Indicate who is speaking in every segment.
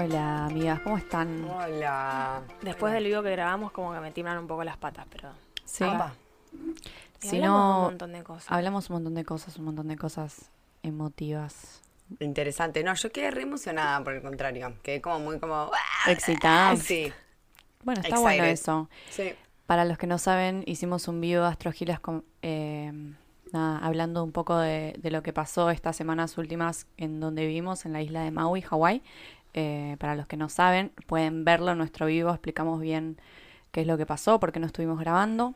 Speaker 1: Hola, amigas, ¿cómo están?
Speaker 2: Hola.
Speaker 3: Después del video que grabamos, como que me tiemblan un poco las patas, pero.
Speaker 1: Sí.
Speaker 2: Opa.
Speaker 3: Y
Speaker 1: Si
Speaker 3: hablamos
Speaker 1: no,
Speaker 3: un montón de cosas.
Speaker 1: Hablamos un montón de cosas, un montón de cosas emotivas.
Speaker 2: Interesante. No, yo quedé re emocionada, por el contrario. Quedé como muy como... ¡ah!
Speaker 1: Excitada.
Speaker 2: Sí,
Speaker 1: Bueno, está bueno
Speaker 2: Excited.
Speaker 1: eso.
Speaker 2: sí.
Speaker 1: Para los que no saben, hicimos un video de Astrogilas con, eh, nada, hablando un poco de, de lo que pasó estas semanas últimas en donde vivimos, en la isla de Maui, Hawái. Eh, para los que no saben, pueden verlo en nuestro vivo, explicamos bien qué es lo que pasó, por qué no estuvimos grabando.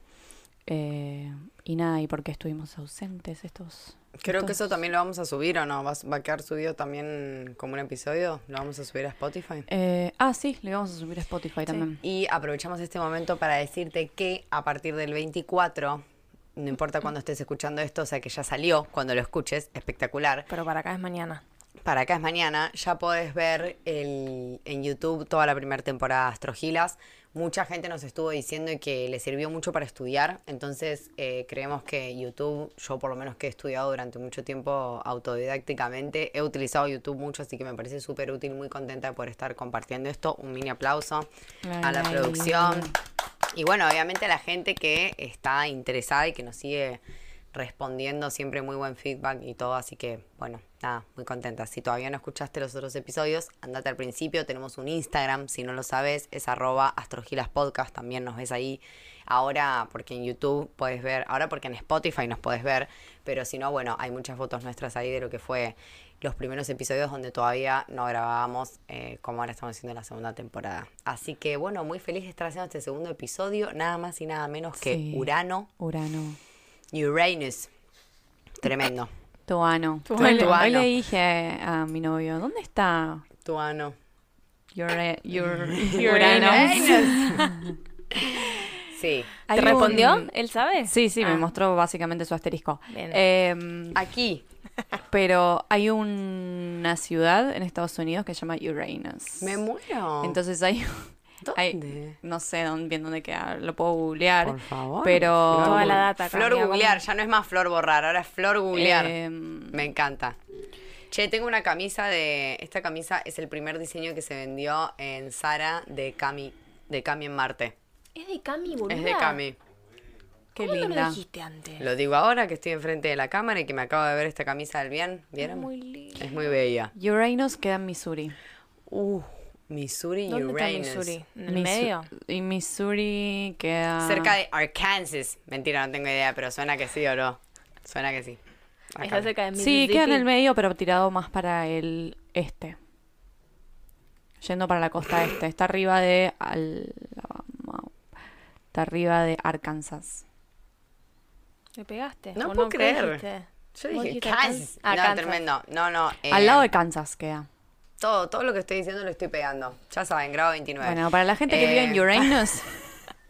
Speaker 1: eh, y nada, y por qué estuvimos ausentes estos...
Speaker 2: Creo que eso también lo vamos a subir, ¿o no? ¿Va va a quedar subido también como un episodio? ¿Lo vamos a subir a Spotify?
Speaker 1: Eh, ah, sí, le vamos a subir a Spotify también.
Speaker 2: Y aprovechamos este momento para decirte que a partir del 24, no importa cuándo estés escuchando esto, o sea que ya salió, cuando lo escuches, espectacular.
Speaker 3: Pero para acá es mañana.
Speaker 2: Para acá es mañana, ya podés ver el, en YouTube toda la primera temporada de Astrogilas. Mucha gente nos estuvo diciendo que le sirvió mucho para estudiar, entonces eh, creemos que YouTube, yo por lo menos que he estudiado durante mucho tiempo autodidácticamente, he utilizado YouTube mucho, así que me parece súper útil, muy contenta poder estar compartiendo esto. Un mini aplauso a la
Speaker 1: Ay.
Speaker 2: producción. Y bueno, obviamente a la gente que está interesada y que nos sigue respondiendo siempre muy buen feedback y todo, así que bueno, nada, muy contenta. Si todavía no escuchaste los otros episodios, andate al principio, tenemos un Instagram, si no lo sabes, es arroba astrogilaspodcast, también nos ves ahí. Ahora porque en YouTube puedes ver, ahora porque en Spotify nos puedes ver, pero si no, bueno, hay muchas fotos nuestras ahí de lo que fue los primeros episodios donde todavía no grabábamos eh, como ahora estamos haciendo la segunda temporada. Así que bueno, muy feliz de estar haciendo este segundo episodio, nada más y nada menos que
Speaker 1: Sí.
Speaker 2: Urano,
Speaker 1: Urano.
Speaker 2: Uranus. Tremendo.
Speaker 1: Tuano.
Speaker 3: Tuano.
Speaker 1: Hoy, le- hoy
Speaker 2: Tuano.
Speaker 1: le dije a mi novio, ¿dónde está
Speaker 2: Tuano.
Speaker 1: Ure- Ur-
Speaker 3: Uranus.
Speaker 2: Sí.
Speaker 3: ¿Te respondió?
Speaker 1: un-
Speaker 3: ¿Él sabe?
Speaker 1: Sí, sí, me
Speaker 3: Ah.
Speaker 1: mostró básicamente su asterisco.
Speaker 3: Bien.
Speaker 1: Eh,
Speaker 2: Aquí.
Speaker 1: pero hay una ciudad en Estados Unidos que se llama Uranus.
Speaker 2: Me muero.
Speaker 1: Entonces hay, no sé dónde, bien dónde queda, lo puedo googlear.
Speaker 2: Por favor.
Speaker 1: Pero
Speaker 2: Flor
Speaker 3: Toda la data
Speaker 2: Flor googlear, ya no es más flor borrar, ahora es flor googlear.
Speaker 1: eh,
Speaker 2: Me encanta. Che, tengo una camisa de. Esta camisa es el primer diseño que se vendió en Zara de Cami, de Cami en Marte.
Speaker 3: Es de Cami, boluda.
Speaker 2: Es de Cami.
Speaker 1: qué
Speaker 3: ¿Cómo no
Speaker 1: linda.
Speaker 3: lo dijiste antes?
Speaker 2: Lo digo ahora que estoy enfrente de la cámara y que me acabo de ver esta camisa del bien. ¿Vieron?
Speaker 3: Muy lindo.
Speaker 2: Es muy bella.
Speaker 1: Uranus queda en Missouri.
Speaker 2: Uh, Missouri
Speaker 3: ¿Dónde está
Speaker 2: Uranus.
Speaker 3: Missouri? ¿En el
Speaker 1: Misu-
Speaker 3: medio?
Speaker 1: Y Missouri queda...
Speaker 2: Cerca de Arkansas. Mentira, no tengo idea, pero suena que sí o no. Suena que sí. Acá.
Speaker 3: Está cerca de
Speaker 1: Sí,
Speaker 3: Mississippi.
Speaker 1: queda en el medio, pero tirado más para el este. Yendo para la costa este. Está arriba de Alabama. Está arriba de Arkansas.
Speaker 3: ¿Me pegaste?
Speaker 2: No
Speaker 3: ¿O
Speaker 2: puedo
Speaker 3: ¿Qué
Speaker 2: creer.
Speaker 3: dijiste?
Speaker 2: Yo
Speaker 3: ¿Vos
Speaker 2: dije Kansas.
Speaker 3: Ah,
Speaker 2: no,
Speaker 3: Kansas.
Speaker 2: tremendo. No, no. eh,
Speaker 1: Al lado de Kansas queda.
Speaker 2: Todo, todo lo que estoy diciendo lo estoy pegando. Ya saben, grado 29.
Speaker 1: Bueno, para la gente que vive en
Speaker 2: Eh,
Speaker 1: Uranus.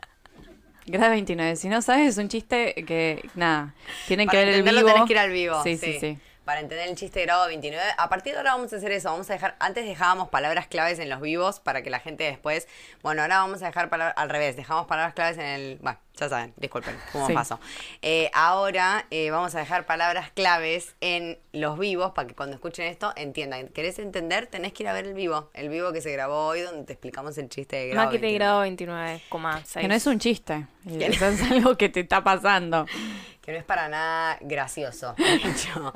Speaker 1: Grado 29. Si no sabes, es un chiste que, nada, tienen que ver el vivo.
Speaker 2: tenés que ir al vivo.
Speaker 1: Sí, sí, sí.
Speaker 2: Para entender el chiste de grado 29. A partir de ahora vamos a hacer eso. Vamos a dejar. Antes dejábamos palabras claves en los vivos para que la gente después. Bueno, ahora vamos a dejar palabras al revés. Dejamos palabras claves en el. Bueno, ya saben, disculpen, cómo
Speaker 1: Sí.
Speaker 2: pasó. Eh, ahora eh, vamos a dejar palabras claves en los vivos para que cuando escuchen esto entiendan. ¿Querés entender? Tenés que ir a ver el vivo. El vivo que se grabó hoy donde te explicamos el chiste de grado
Speaker 3: Maki de
Speaker 2: 29.
Speaker 3: grado 29,6.
Speaker 1: Que no es un chiste. Eso es algo que te está pasando.
Speaker 2: Que no es para nada gracioso. De hecho,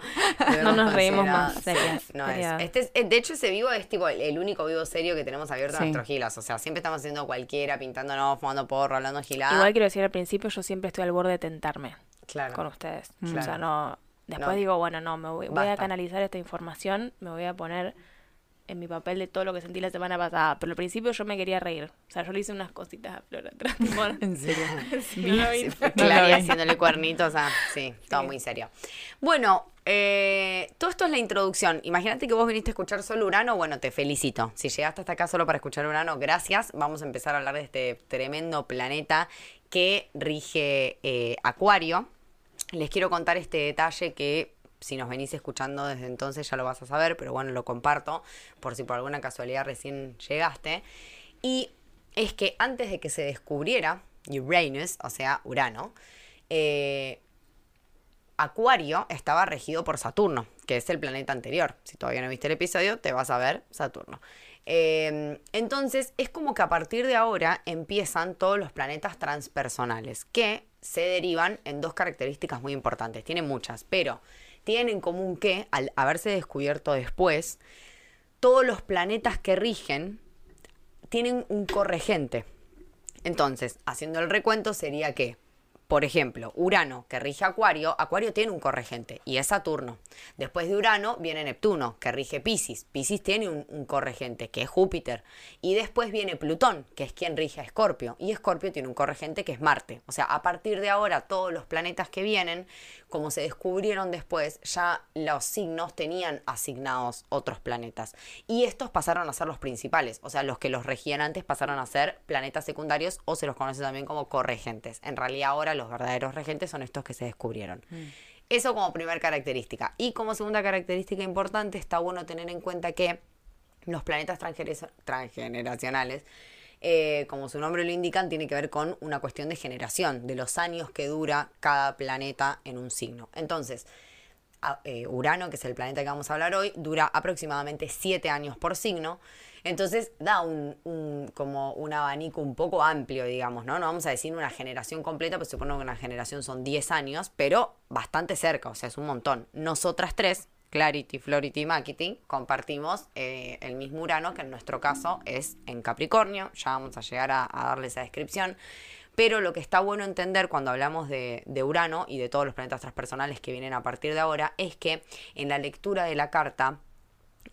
Speaker 3: No nos reímos más, serias,
Speaker 2: Sí, no es.
Speaker 3: serias.
Speaker 2: Este es- eh, de hecho, ese vivo es tipo el, el único vivo serio que tenemos abierto
Speaker 1: Sí.
Speaker 2: en nuestros gilas. O sea, siempre estamos haciendo cualquiera, pintándonos, fumando porro, hablando gilada.
Speaker 3: Igual quiero decir al principio, yo siempre estoy al borde de tentarme
Speaker 2: Claro.
Speaker 3: con ustedes.
Speaker 2: Claro.
Speaker 3: O sea, no. Después
Speaker 2: No.
Speaker 3: digo, bueno, no, me voy, voy a canalizar esta información, me voy a poner en mi papel de todo lo que sentí la semana pasada. Pero al principio yo me quería reír. O sea, yo le hice unas cositas a Flor atrás.
Speaker 1: En serio.
Speaker 3: sí, no.
Speaker 2: Sí,
Speaker 1: vi.
Speaker 2: haciéndole cuernitos, o sea, sí, todo muy serio. Bueno, eh, todo esto es la introducción. Imagínate que vos viniste a escuchar solo Urano, bueno, te felicito. Si llegaste hasta acá solo para escuchar Urano, gracias. Vamos a empezar a hablar de este tremendo planeta que rige eh, Acuario. Les quiero contar este detalle que si nos venís escuchando desde entonces ya lo vas a saber, pero bueno, lo comparto por si por alguna casualidad recién llegaste. Y es que antes de que se descubriera Uranus, o sea, Urano, eh, Acuario estaba regido por Saturno, que es el planeta anterior. Si todavía no viste el episodio, te vas a ver Saturno. Eh, entonces, es como que a partir de ahora empiezan todos los planetas transpersonales, que se derivan en dos características muy importantes. Tienen muchas, pero tienen en común que, al haberse descubierto después, todos los planetas que rigen tienen un corregente. Entonces, haciendo el recuento, sería que por ejemplo, Urano, que rige Acuario, Acuario tiene un corregente y es Saturno. Después de Urano viene Neptuno, que rige Pisces. Pisces tiene un, corregente, que es Júpiter. Y después viene Plutón, que es quien rige a Escorpio. Y Escorpio tiene un corregente que es Marte. O sea, a partir de ahora, todos los planetas que vienen, como se descubrieron después, ya los signos tenían asignados otros planetas. Y estos pasaron a ser los principales. O sea, los que los regían antes pasaron a ser planetas secundarios o se los conoce también como corregentes. En realidad ahora los verdaderos regentes son estos que se descubrieron. Mm. Eso como primera característica. Y como segunda característica importante, está bueno tener en cuenta que los planetas transgeneracionales, eh, como su nombre lo indican, tiene que ver con una cuestión de generación, de los años que dura cada planeta en un signo. Entonces, eh, Urano, que es el planeta que vamos a hablar hoy, dura aproximadamente 7 años por signo. Entonces da un, como un abanico un poco amplio, digamos, ¿no? No vamos a decir una generación completa, pues supongo que una generación son 10 años, pero bastante cerca, o sea, es un montón. Nosotras tres, Clarity, Flority y Marketing, compartimos eh, el mismo Urano, que en nuestro caso es en Capricornio, ya vamos a llegar a, darle esa descripción. Pero lo que está bueno entender cuando hablamos de, Urano y de todos los planetas transpersonales que vienen a partir de ahora es que en la lectura de la carta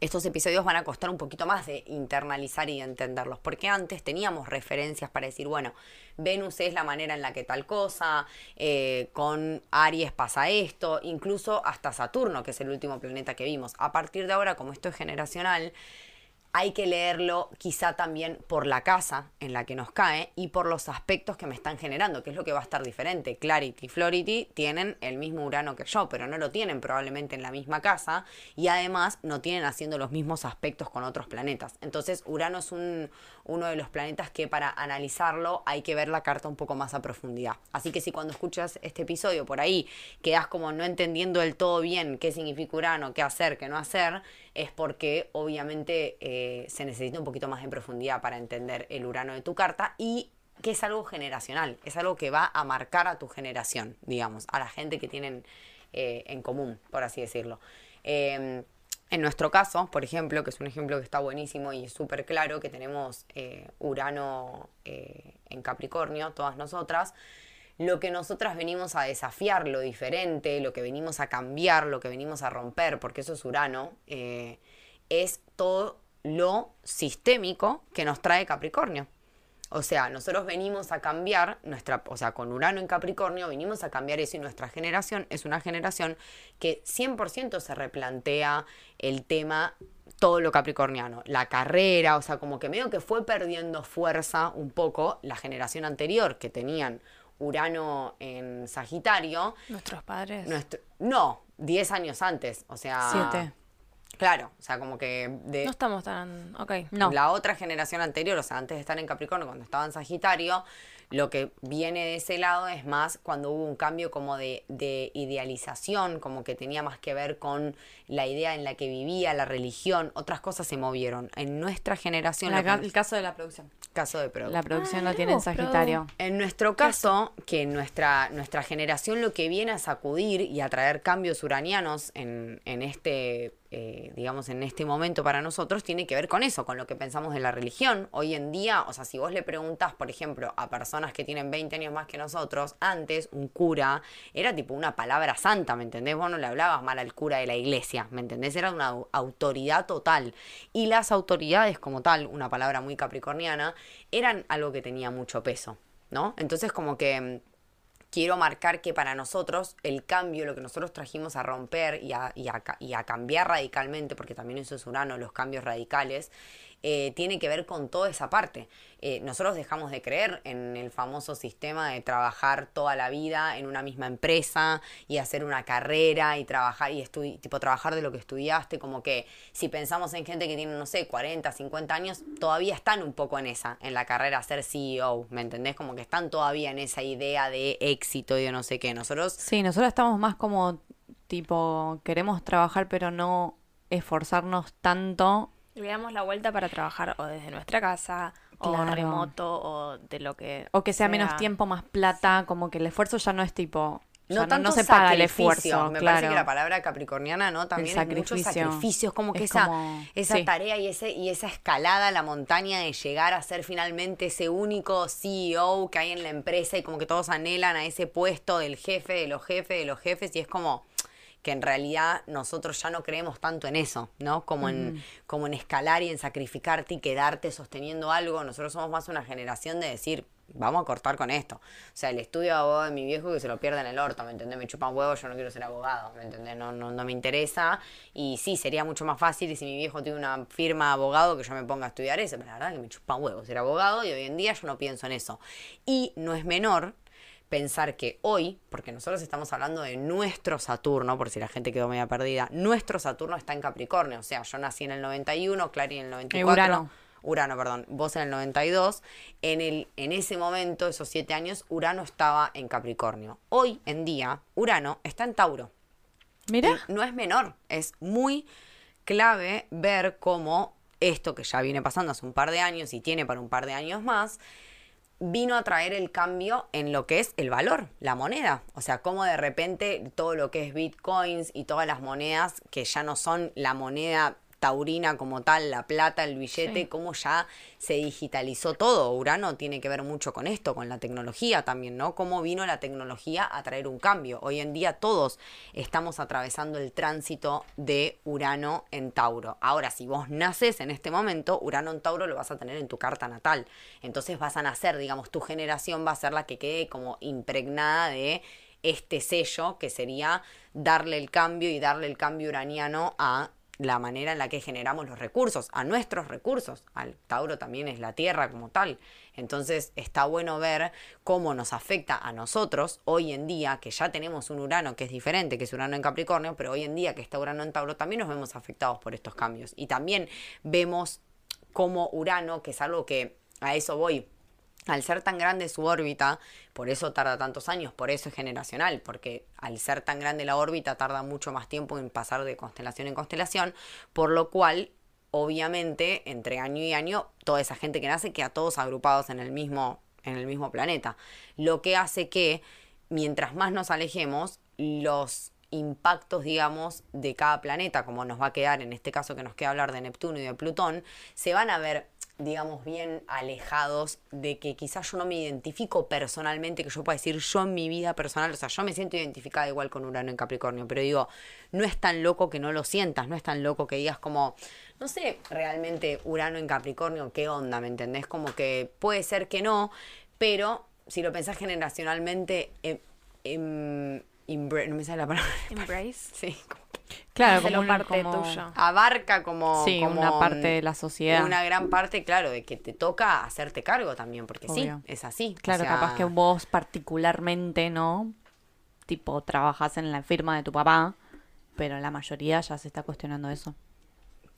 Speaker 2: estos episodios van a costar un poquito más de internalizar y entenderlos, porque antes teníamos referencias para decir, bueno, Venus es la manera en la que tal cosa, eh, con Aries pasa esto, incluso hasta Saturno, que es el último planeta que vimos. A partir de ahora, como esto es generacional, hay que leerlo quizá también por la casa en la que nos cae y por los aspectos que me están generando, que es lo que va a estar diferente. Clarity y Flority tienen el mismo Urano que yo, pero no lo tienen probablemente en la misma casa y además no tienen haciendo los mismos aspectos con otros planetas. Entonces Urano es un, uno de los planetas que para analizarlo hay que ver la carta un poco más a profundidad. Así que si cuando escuchas este episodio por ahí quedas como no entendiendo del todo bien qué significa Urano, qué hacer, qué no hacer, es porque obviamente eh, se necesita un poquito más de profundidad para entender el Urano de tu carta y que es algo generacional, es algo que va a marcar a tu generación, digamos, a la gente que tienen eh, en común, por así decirlo. Em, en nuestro caso, por ejemplo, que es un ejemplo que está buenísimo y súper claro, que tenemos eh, Urano en Capricornio, todas nosotras, lo que nosotras venimos a desafiar, lo diferente, lo que venimos a cambiar, lo que venimos a romper, porque eso es Urano, eh, es todo lo sistémico que nos trae Capricornio. O sea, nosotros venimos a cambiar nuestra, o sea, con Urano en Capricornio, venimos a cambiar eso y nuestra generación es una generación que 100% se replantea el tema todo lo capricorniano, la carrera, o sea, como que medio que fue perdiendo fuerza un poco la generación anterior que tenían Urano en Sagitario.
Speaker 3: Nuestros padres.
Speaker 2: no, 10 años antes, o sea...
Speaker 1: Siete.
Speaker 2: Claro, o sea, como que...
Speaker 3: no estamos tan... Ok.
Speaker 2: No. La otra generación anterior, o sea, antes de estar en Capricornio, cuando estaba en Sagitario, lo que viene de ese lado es más cuando hubo un cambio como de, idealización, como que tenía más que ver con la idea en la que vivía, la religión, otras cosas se movieron. En nuestra generación...
Speaker 1: el caso de la producción.
Speaker 2: Caso de producción.
Speaker 1: La producción lo tiene en Sagitario.
Speaker 2: En nuestro caso, que nuestra, nuestra generación lo que viene a sacudir y a traer cambios uranianos en, en este eh, digamos, en este momento para nosotros, tiene que ver con eso, con lo que pensamos de la religión. Hoy en día, o sea, si vos le preguntás, por ejemplo, a personas que tienen 20 años más que nosotros, antes un cura era tipo una palabra santa, ¿me entendés? Vos no le hablabas mal al cura de la iglesia, ¿me entendés? Era una autoridad total. Y las autoridades como tal, una palabra muy capricorniana, eran algo que tenía mucho peso, ¿no? Entonces como que quiero marcar que para nosotros el cambio, lo que nosotros trajimos a romper y a, cambiar radicalmente, porque también eso es Urano, los cambios radicales, eh, tiene que ver con toda esa parte. Eh, nosotros dejamos de creer en el famoso sistema de trabajar toda la vida en una misma empresa y hacer una carrera y trabajar y tipo trabajar de lo que estudiaste, como que si pensamos en gente que tiene, no sé, 40, 50 años, todavía están un poco en esa, en la carrera ser CEO, ¿me entendés? Como que están todavía en esa idea de éxito y de no sé qué. Nosotros
Speaker 1: Sí, nosotros estamos más como tipo, queremos trabajar pero no esforzarnos tanto.
Speaker 3: Le damos la vuelta para trabajar o desde nuestra casa, o
Speaker 1: Claro.
Speaker 3: remoto, o de lo que
Speaker 1: O que sea menos tiempo, más plata, como que el esfuerzo ya no es tipo...
Speaker 2: No
Speaker 1: no,
Speaker 2: tanto
Speaker 1: no se paga el esfuerzo,
Speaker 2: Me
Speaker 1: claro.
Speaker 2: parece que la palabra capricorniana, ¿no? También es mucho
Speaker 1: sacrificio.
Speaker 2: sacrificio. Es como que
Speaker 1: Es
Speaker 2: esa,
Speaker 1: como-
Speaker 2: esa
Speaker 1: sí.
Speaker 2: tarea y, ese, y esa escalada a la montaña de llegar a ser finalmente ese único CEO que hay en la empresa y como que todos anhelan a ese puesto del jefe, de los jefes, de los jefes. Y es como que en realidad nosotros ya no creemos tanto en eso, ¿no? Como en, como en escalar y en sacrificarte y quedarte sosteniendo algo. Nosotros somos más una generación de decir, vamos a cortar con esto. O sea, el estudio de abogado de mi viejo que se lo pierde en el orto, ¿me entendés? Me chupan huevos, yo no quiero ser abogado, ¿me entendés? No, no, no me interesa. Y sí, sería mucho más fácil y si mi viejo tiene una firma de abogado que yo me ponga a estudiar eso, pero la verdad que me chupan huevos ser abogado y hoy en día yo no pienso en eso. Y no es menor pensar que hoy, porque nosotros estamos hablando de nuestro Saturno, por si la gente quedó media perdida, nuestro Saturno está en Capricornio, o sea, yo nací en el 91, Clary en el 94.
Speaker 1: Urano.
Speaker 2: Urano, perdón, vos en el 92, en, el, en ese momento, esos siete años, Urano estaba en Capricornio. Hoy en día, Urano está en Tauro.
Speaker 1: Mira,
Speaker 2: Y no es menor, es muy clave ver cómo esto que ya viene pasando hace un par de años y tiene para un par de años más, vino a traer el cambio en lo que es el valor, la moneda. O sea, cómo de repente todo lo que es bitcoins y todas las monedas que ya no son la moneda taurina como tal, la plata, el billete,
Speaker 1: Sí.
Speaker 2: cómo ya se digitalizó todo. Urano tiene que ver mucho con esto, con la tecnología también, ¿no? Cómo vino la tecnología a traer un cambio. Hoy en día todos estamos atravesando el tránsito de Urano en Tauro. Ahora, si vos naces en este momento, Urano en Tauro lo vas a tener en tu carta natal. Entonces vas a nacer, digamos, tu generación va a ser la que quede como impregnada de este sello que sería darle el cambio y darle el cambio uraniano a la manera en la que generamos los recursos, a nuestros recursos. Al Tauro también es la tierra como tal. Entonces está bueno ver cómo nos afecta a nosotros hoy en día, que ya tenemos un Urano que es diferente, que es Urano en Capricornio, pero hoy en día que está Urano en Tauro, también nos vemos afectados por estos cambios. Y también vemos como Urano, que es algo que a eso voy, al ser tan grande su órbita, por eso tarda tantos años, por eso es generacional, porque al ser tan grande la órbita tarda mucho más tiempo en pasar de constelación en constelación, por lo cual, obviamente, entre año y año, toda esa gente que nace queda todos agrupados en el mismo, en el mismo planeta. Lo que hace que, mientras más nos alejemos, los impactos, digamos, de cada planeta, como nos va a quedar, en este caso que nos queda hablar de Neptuno y de Plutón, se van a ver digamos, bien alejados de que quizás yo no me identifico personalmente, que yo pueda decir yo en mi vida personal, o sea, yo me siento identificada igual con Urano en Capricornio, pero digo, no es tan loco que no lo sientas, no es tan loco que digas como, no sé, realmente Urano en Capricornio, ¿qué onda? ¿Me entendés? Como que puede ser que no, pero si lo pensás generacionalmente, em, no me sale la palabra.
Speaker 3: Embrace.
Speaker 2: Sí, como
Speaker 1: claro, como, un-
Speaker 3: parte
Speaker 1: como-
Speaker 3: tuyo.
Speaker 2: abarca como,
Speaker 1: Sí,
Speaker 2: como
Speaker 1: una parte de la sociedad.
Speaker 2: Una gran parte, claro, de que te toca hacerte cargo también, porque
Speaker 1: Obvio.
Speaker 2: sí, es así. o
Speaker 1: Claro,
Speaker 2: sea,
Speaker 1: capaz que vos particularmente, ¿no? Tipo, trabajas en la firma de tu papá, pero la mayoría ya se está cuestionando eso.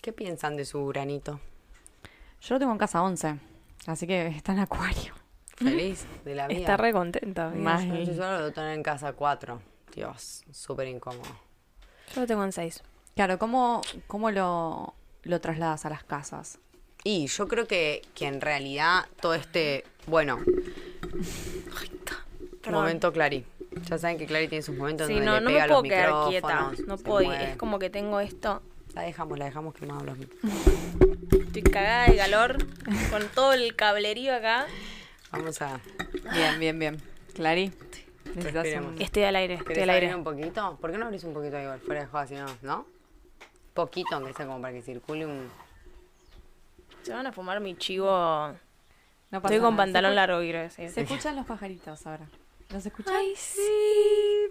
Speaker 2: ¿Qué piensan de su granito?
Speaker 1: Yo lo tengo en casa 11, así que está en acuario.
Speaker 2: Feliz de la vida.
Speaker 3: Está re contenta.
Speaker 1: Más-
Speaker 2: Yo yo solo lo tengo en casa 4. Dios, súper incómodo.
Speaker 3: Yo lo tengo en 6.
Speaker 1: Claro, ¿cómo, cómo lo, lo trasladas a las casas?
Speaker 2: Y yo creo que, que en realidad todo este. Bueno.
Speaker 3: Perdón.
Speaker 2: Momento Clary. Ya saben que Clary tiene sus momentos
Speaker 3: Sí,
Speaker 2: donde
Speaker 3: no,
Speaker 2: le
Speaker 3: no
Speaker 2: pega
Speaker 3: me
Speaker 2: a los
Speaker 3: puedo quedar quieta. No puedo.
Speaker 2: mueve.
Speaker 3: Es como que tengo esto.
Speaker 2: La dejamos, la dejamos quemados los micrófonos.
Speaker 3: Estoy cagada de calor. con todo el cablerío acá.
Speaker 2: Vamos a.
Speaker 1: Bien, bien, bien. Clary, necesitas
Speaker 2: Respiremos.
Speaker 1: un...
Speaker 3: Estoy al aire. Estoy
Speaker 2: ¿Querés
Speaker 3: al aire.
Speaker 2: un poquito? ¿Por qué no abrís un poquito igual? Fuera de si no, ¿no? Poquito, aunque sea como para que circule un...
Speaker 3: Se van a fumar mi chivo.
Speaker 1: No pasa
Speaker 3: Estoy con
Speaker 1: nada.
Speaker 3: pantalón
Speaker 1: Se
Speaker 3: largo, quiero decir.
Speaker 1: Se escuchan los pajaritos ahora. ¿Los escuchan?
Speaker 3: Ay, sí.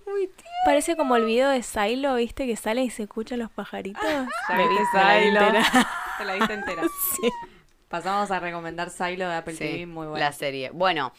Speaker 3: Muy Parece como el video de Silo, ¿viste? Que sale y se escuchan los pajaritos.
Speaker 1: Ya
Speaker 3: Me
Speaker 1: viste Silo. Te la viste entera.
Speaker 3: Sí.
Speaker 1: Pasamos a recomendar Silo de Apple
Speaker 2: Sí,
Speaker 1: TV, muy bueno.
Speaker 2: La serie. Bueno,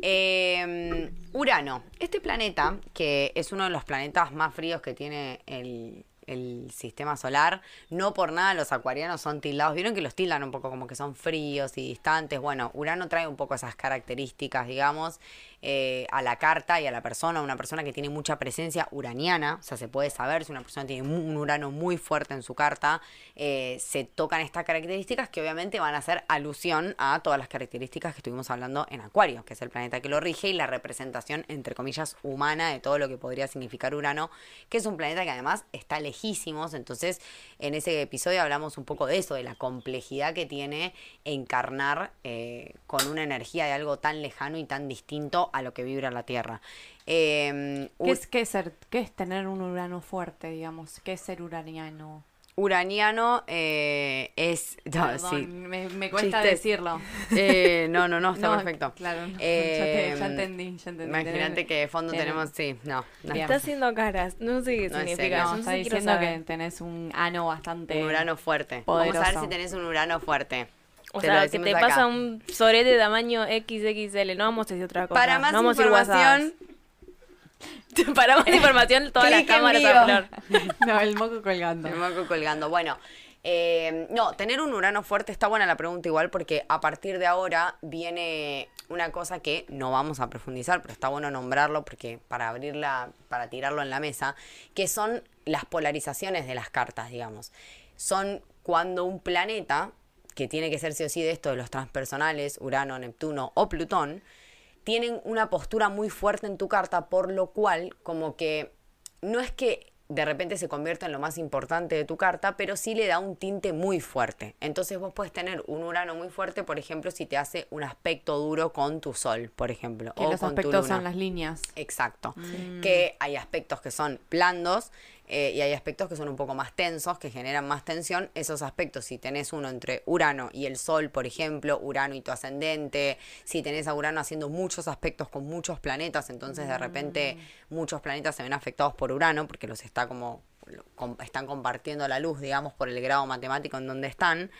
Speaker 2: eh, Urano. Este planeta, que es uno de los planetas más fríos que tiene el, el sistema solar, no por nada los acuarianos son tildados. Vieron que los tildan un poco como que son fríos y distantes. Bueno, Urano trae un poco esas características, digamos, eh, a la carta y a la persona. Una persona que tiene mucha presencia uraniana, o sea, se puede saber si una persona tiene un Urano muy fuerte en su carta, eh, se tocan estas características que obviamente van a hacer alusión a todas las características que estuvimos hablando en Acuario, que es el planeta que lo rige y la representación, entre comillas, humana de todo lo que podría significar Urano, que es un planeta que además está lejísimos. Entonces, en ese episodio hablamos un poco de eso, de la complejidad que tiene encarnar eh, con una energía de algo tan lejano y tan distinto a lo que vibra la Tierra. Eh,
Speaker 1: ¿Qué es, qué, es ser, ¿Qué es tener un urano fuerte, digamos? ¿Qué es ser uraniano?
Speaker 2: Uraniano eh, es... no,
Speaker 1: Perdón,
Speaker 2: sí.
Speaker 1: me, me cuesta decirlo.
Speaker 2: Eh, no, no, no, está
Speaker 1: No,
Speaker 2: perfecto.
Speaker 1: Claro, no,
Speaker 2: Eh,
Speaker 1: ya, te- ya entendí, ya entendí.
Speaker 2: Imagínate que de fondo
Speaker 1: tenés-
Speaker 2: tenemos, sí, no. no.
Speaker 3: Está haciendo caras. No sé qué significa.
Speaker 1: está
Speaker 3: sé, quiero
Speaker 1: diciendo que tenés un ano bastante...
Speaker 2: Un urano fuerte. Vamos a ver
Speaker 1: poderoso.
Speaker 2: si tenés un urano fuerte.
Speaker 3: O
Speaker 2: Te
Speaker 3: sea, que te
Speaker 2: acá.
Speaker 3: pasa un sorete de tamaño XXL. No vamos a decir otra cosa.
Speaker 2: Para más
Speaker 3: no vamos
Speaker 2: información.
Speaker 3: Para más información, todas las cámaras a flor.
Speaker 1: no, el moco colgando.
Speaker 2: El moco colgando. Bueno, eh, no, tener un urano fuerte está buena la pregunta igual porque a partir de ahora viene una cosa que no vamos a profundizar, pero está bueno nombrarlo porque para abrirla, para tirarlo en la mesa, que son las polarizaciones de las cartas, digamos. Son cuando un planeta, que tiene que ser sí o sí de esto de los transpersonales, Urano, Neptuno o Plutón, tienen una postura muy fuerte en tu carta, por lo cual como que no es que de repente se convierta en lo más importante de tu carta, pero sí le da un tinte muy fuerte. Entonces vos puedes tener un Urano muy fuerte, por ejemplo, si te hace un aspecto duro con tu Sol, por ejemplo,
Speaker 1: Que
Speaker 2: o
Speaker 1: los
Speaker 2: con tu
Speaker 1: aspectos
Speaker 2: luna.
Speaker 1: son las líneas.
Speaker 2: Exacto. Que hay aspectos que son blandos eh, y hay aspectos que son un poco más tensos, que generan más tensión. Esos aspectos, si tenés uno entre Urano y el Sol, por ejemplo, Urano y tu ascendente, si tenés a Urano haciendo muchos aspectos con muchos planetas, entonces de repente muchos planetas se ven afectados por Urano porque los está como están compartiendo la luz, digamos, por el grado matemático en donde están,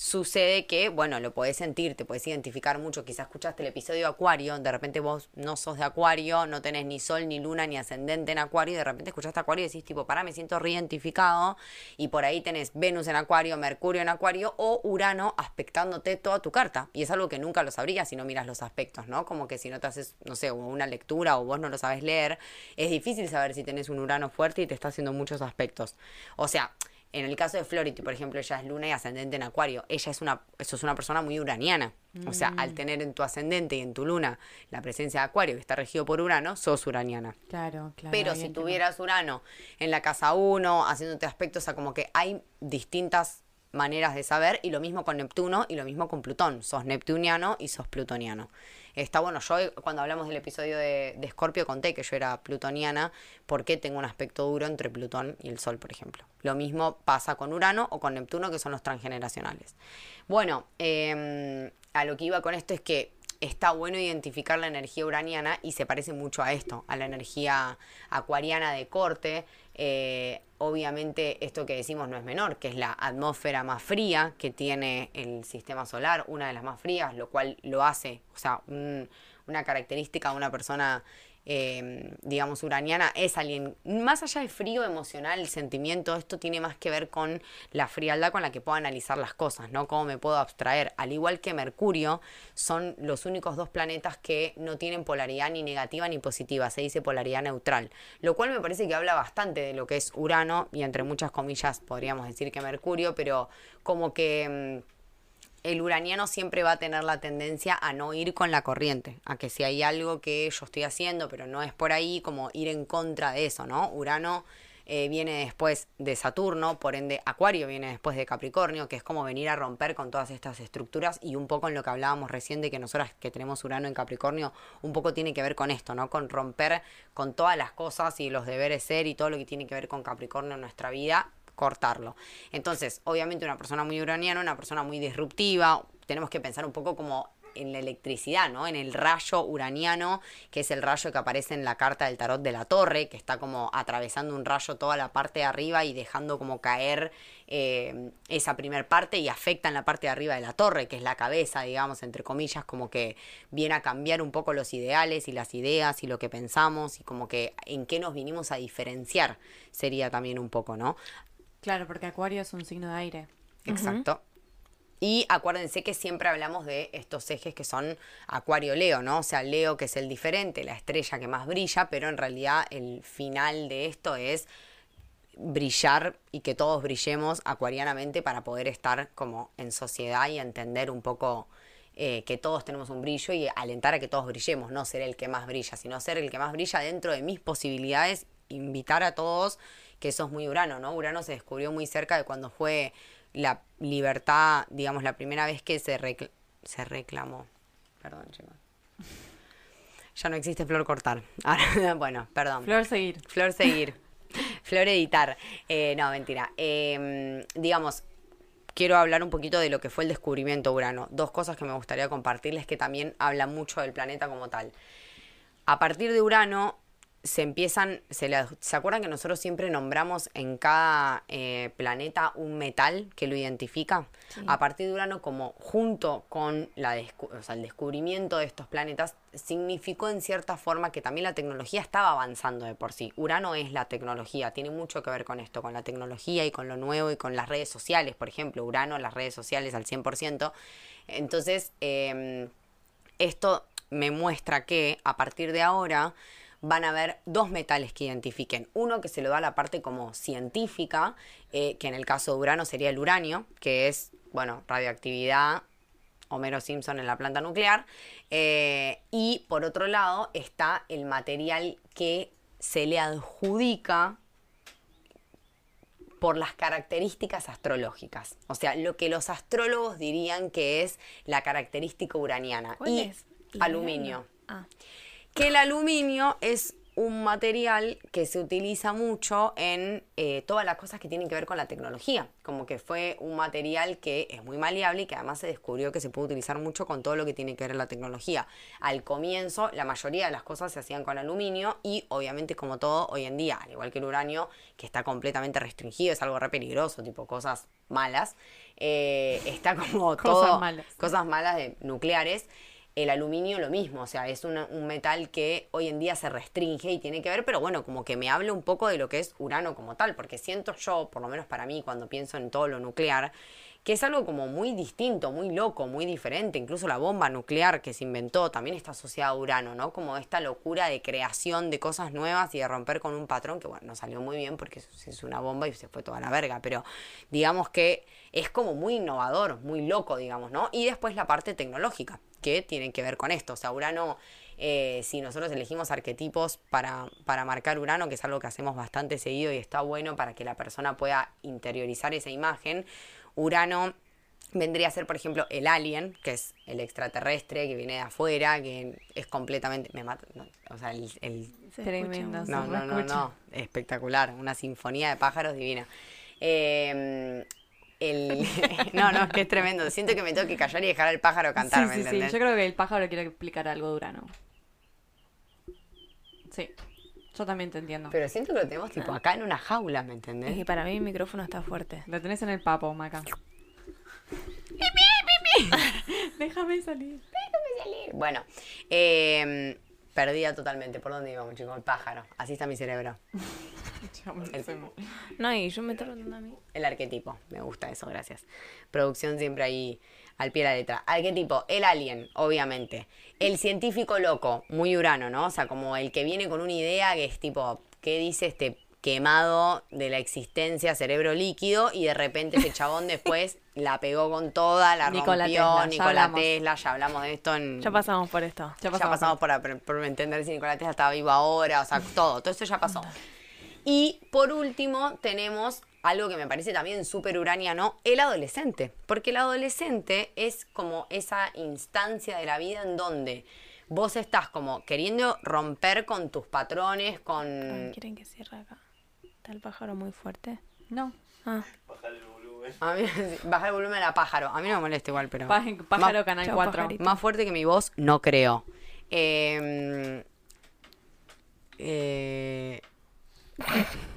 Speaker 2: sucede que, bueno, lo podés sentir, te podés identificar mucho. Quizás escuchaste el episodio de Acuario, de repente vos no sos de Acuario, no tenés ni Sol, ni Luna, ni ascendente en Acuario, y de repente escuchaste Acuario y decís, tipo, para, me siento reidentificado, y por ahí tenés Venus en Acuario, Mercurio en Acuario, o Urano aspectándote toda tu carta. Y es algo que nunca lo sabrías si no miras los aspectos, ¿no? Como que si no te haces, no sé, una lectura o vos no lo sabes leer, es difícil saber si tenés un Urano fuerte y te está haciendo muchos aspectos. O sea, en el caso de Flority, por ejemplo, ella es luna y ascendente en Acuario. Ella es una, eso es una persona muy uraniana. O sea, al tener en tu ascendente y en tu luna la presencia de Acuario, que está regido por Urano, sos uraniana.
Speaker 1: Claro, claro.
Speaker 2: Pero si tuvieras Urano en la casa 1, haciéndote aspectos, o sea, como que hay distintas maneras de saber, y lo mismo con Neptuno y lo mismo con Plutón. Sos neptuniano y sos plutoniano. Está bueno, yo eh, cuando hablamos del episodio de, de Scorpio conté que yo era plutoniana porque tengo un aspecto duro entre Plutón y el Sol, por ejemplo. Lo mismo pasa con Urano o con Neptuno, que son los transgeneracionales. Bueno, eh, a lo que iba con esto es que está bueno identificar la energía uraniana y se parece mucho a esto, a la energía acuariana de corte. Eh, obviamente esto que decimos no es menor, que es la atmósfera más fría que tiene el sistema solar, una de las más frías, lo cual lo hace, o sea, un- una característica de una persona eh, digamos, uraniana es alguien, más allá de frío emocional, el sentimiento, esto tiene más que ver con la frialdad con la que puedo analizar las cosas, ¿no? Cómo me puedo abstraer. Al igual que Mercurio, son los únicos dos planetas que no tienen polaridad ni negativa ni positiva, se dice polaridad neutral, lo cual me parece que habla bastante de lo que es Urano y entre muchas comillas podríamos decir que Mercurio, pero como que... el uraniano siempre va a tener la tendencia a no ir con la corriente, a que si hay algo que yo estoy haciendo, pero no es por ahí, como ir en contra de eso, ¿no? Urano eh, viene después de Saturno, por ende Acuario viene después de Capricornio, que es como venir a romper con todas estas estructuras y un poco en lo que hablábamos recién de que nosotras que tenemos Urano en Capricornio, un poco tiene que ver con esto, ¿no? Con romper con todas las cosas y los deberes ser y todo lo que tiene que ver con Capricornio en nuestra vida, cortarlo. Entonces, obviamente una persona muy uraniana, una persona muy disruptiva, tenemos que pensar un poco como en la electricidad, ¿no? En el rayo uraniano, que es el rayo que aparece en la carta del tarot de la torre, que está como atravesando un rayo toda la parte de arriba y dejando como caer eh, esa primer parte y afecta en la parte de arriba de la torre, que es la cabeza, digamos, entre comillas, como que viene a cambiar un poco los ideales y las ideas y lo que pensamos y como que en qué nos vinimos a diferenciar sería también un poco, ¿no?
Speaker 1: Claro, porque Acuario es un signo de aire.
Speaker 2: Exacto. Y acuérdense que siempre hablamos de estos ejes que son Acuario-Leo, ¿no? O sea, Leo que es el diferente, la estrella que más brilla, pero en realidad el final de esto es brillar y que todos brillemos acuarianamente para poder estar como en sociedad y entender un poco eh, que todos tenemos un brillo y alentar a que todos brillemos, no ser el que más brilla, sino ser el que más brilla dentro de mis posibilidades, invitar a todos, que eso es muy Urano, ¿no? Urano se descubrió muy cerca de cuando fue la libertad, digamos, la primera vez que se, se reclamó. Perdón, chicos. Ya no existe flor cortar. Ahora, bueno, perdón.
Speaker 1: Flor seguir.
Speaker 2: Flor seguir. flor editar. Eh, no, mentira. Em, digamos, quiero hablar un poquito de lo que fue el descubrimiento Urano. Dos cosas que me gustaría compartirles que también hablan mucho del planeta como tal. A partir de Urano, se empiezan, se, ¿se acuerdan que nosotros siempre nombramos en cada eh, planeta un metal que lo identifica? A partir de Urano, como junto con la el descubrimiento de estos planetas, significó en cierta forma que también la tecnología estaba avanzando de por sí. Urano es la tecnología, tiene mucho que ver con esto, con la tecnología y con lo nuevo y con las redes sociales, por ejemplo, Urano, las redes sociales al 100%. Entonces, em, esto me muestra que a partir de ahora van a haber dos metales que identifiquen. Uno que se lo da a la parte como científica, eh, que en el caso de Urano sería el uranio, que es, bueno, radioactividad, Homero Simpson en la planta nuclear. Eh, y por otro lado está el material que se le adjudica por las características astrológicas. O sea, lo que los astrólogos dirían que es la característica uraniana. y
Speaker 3: es?
Speaker 2: aluminio.
Speaker 3: Ah
Speaker 2: que el aluminio es un material que se utiliza mucho en eh, todas las cosas que tienen que ver con la tecnología, como que fue un material que es muy maleable y que además se descubrió que se puede utilizar mucho con todo lo que tiene que ver en la tecnología. Al comienzo la mayoría de las cosas se hacían con aluminio y obviamente como todo hoy en día, al igual que el uranio, que está completamente restringido, es algo re peligroso, tipo cosas malas, eh, está como todo...
Speaker 1: Cosas malas.
Speaker 2: Cosas malas de nucleares. El aluminio lo mismo, o sea, es un metal que hoy en día se restringe y tiene que ver, pero bueno, como que me hable un poco de lo que es urano como tal, porque siento yo, por lo menos para mí, cuando pienso en todo lo nuclear, que es algo como muy distinto, muy loco, muy diferente. Incluso la bomba nuclear que se inventó también está asociada a Urano, ¿no? Como esta locura de creación de cosas nuevas y de romper con un patrón que, bueno, no salió muy bien porque es una bomba y se fue toda la verga, pero digamos que es como muy innovador, muy loco, digamos, ¿no? Y después la parte tecnológica, que tiene que ver con esto. O sea, Urano eh, si nosotros elegimos arquetipos para, para marcar Urano, que es algo que hacemos bastante seguido y está bueno para que la persona pueda interiorizar esa imagen, Urano vendría a ser, por ejemplo, el alien, que es el extraterrestre que viene de afuera, que es completamente... Me mata, o sea, el...
Speaker 1: Tremendo.
Speaker 2: No, no, no, no, espectacular, una sinfonía de pájaros divina. Eh, el... no, no, es que es tremendo. Siento que me tengo que callar y dejar al pájaro cantar,
Speaker 1: sí, sí, Sí, yo creo que el pájaro quiere explicar algo de Urano. Sí, yo también te entiendo.
Speaker 2: Pero siento que lo tenemos tipo acá en una jaula, ¿me entendés?
Speaker 3: Es que para mí mi micrófono está fuerte.
Speaker 1: Lo tenés en el papo, Maca. Déjame salir.
Speaker 2: Déjame salir. Bueno, eh, perdida totalmente. ¿Por dónde íbamos, chicos? El pájaro. Así está mi cerebro.
Speaker 3: No, y yo me estoy preguntando a mí.
Speaker 2: El arquetipo. Me gusta eso, gracias. Producción siempre ahí al pie de la letra. Arquetipo, el alien, obviamente. El científico loco, muy urano, ¿no? O sea, como el que viene con una idea que es tipo, ¿qué dice este quemado de la existencia, cerebro líquido, y de repente ese chabón después la pegó con toda, la
Speaker 1: Nikola
Speaker 2: rompió,
Speaker 1: Tesla,
Speaker 2: Nikola Tesla, ya hablamos de esto en...
Speaker 3: Ya pasamos por esto.
Speaker 2: Ya pasamos, por, por, entender si Nikola Tesla estaba vivo ahora, o sea, todo, todo eso ya pasó. Y por último tenemos algo que me parece también súper uraniano, el adolescente. Porque el adolescente es como esa instancia de la vida en donde vos estás como queriendo romper con tus patrones, con...
Speaker 3: ¿Quieren que cierre acá? ¿Está el pájaro muy fuerte?
Speaker 1: No.
Speaker 3: Ah.
Speaker 4: Bájale el volumen.
Speaker 2: A mí, bajar el volumen a pájaro. A mí no me molesta igual, pero.
Speaker 1: Pá- Pájaro
Speaker 2: Más-
Speaker 1: Canal
Speaker 3: Chao,
Speaker 1: 4.
Speaker 3: pajarito.
Speaker 2: Más fuerte que mi voz, no creo. Eh, eh,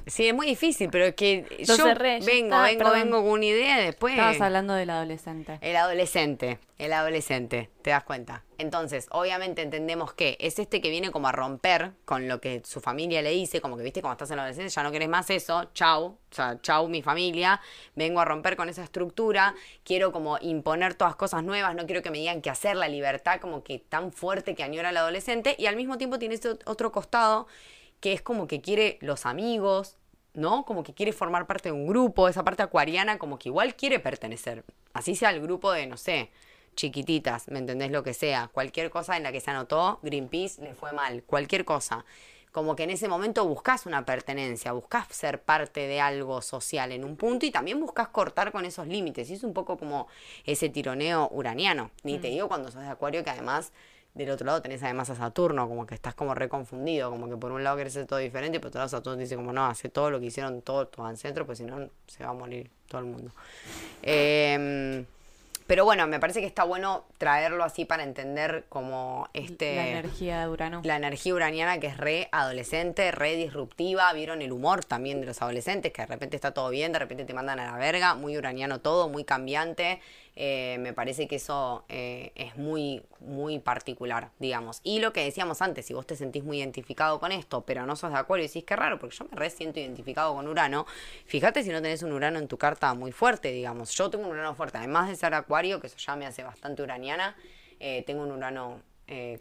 Speaker 2: sí, es muy difícil, pero es que yo vengo, vengo,
Speaker 3: perdón.
Speaker 2: vengo con una idea después...
Speaker 1: Estabas hablando del adolescente.
Speaker 2: El adolescente, el adolescente, te das cuenta. Entonces, obviamente entendemos que es este que viene como a romper con lo que su familia le dice, como que viste, cuando estás en la adolescencia ya no querés más eso, chau, o sea, chau mi familia, vengo a romper con esa estructura, quiero como imponer todas cosas nuevas, no quiero que me digan qué hacer, la libertad como que tan fuerte que añora el adolescente, y al mismo tiempo tiene ese otro costado que es como que quiere los amigos, ¿no? Como que quiere formar parte de un grupo, esa parte acuariana como que igual quiere pertenecer. Así sea el grupo de, no sé, chiquititas, ¿me entendés lo que sea? Cualquier cosa en la que se anotó, Greenpeace le fue mal, cualquier cosa. Como que en ese momento buscas una pertenencia, buscas ser parte de algo social en un punto y también buscas cortar con esos límites. Y es un poco como ese tironeo uraniano. Ni te digo cuando sos de acuario que además del otro lado tenés además a Saturno, como que estás como reconfundido, como que por un lado querés ser todo diferente, y por otro lado Saturno te dice como no, hace todo lo que hicieron todos tus ancestros, pues si no se va a morir todo el mundo. Em, pero bueno, me parece que está bueno traerlo así para entender como este...
Speaker 1: La energía de Urano.
Speaker 2: La energía uraniana que es re adolescente, re disruptiva, vieron el humor también de los adolescentes, que de repente está todo bien, de repente te mandan a la verga, muy uraniano todo, muy cambiante. Eh, me parece que eso eh, es muy, muy particular, digamos. Y lo que decíamos antes, si vos te sentís muy identificado con esto, pero no sos de acuerdo y decís que raro, porque yo me re siento identificado con Urano, fíjate si no tenés un Urano en tu carta muy fuerte, digamos. Yo tengo un Urano fuerte, además de ser acuario, que eso ya me hace bastante uraniana, eh, tengo un Urano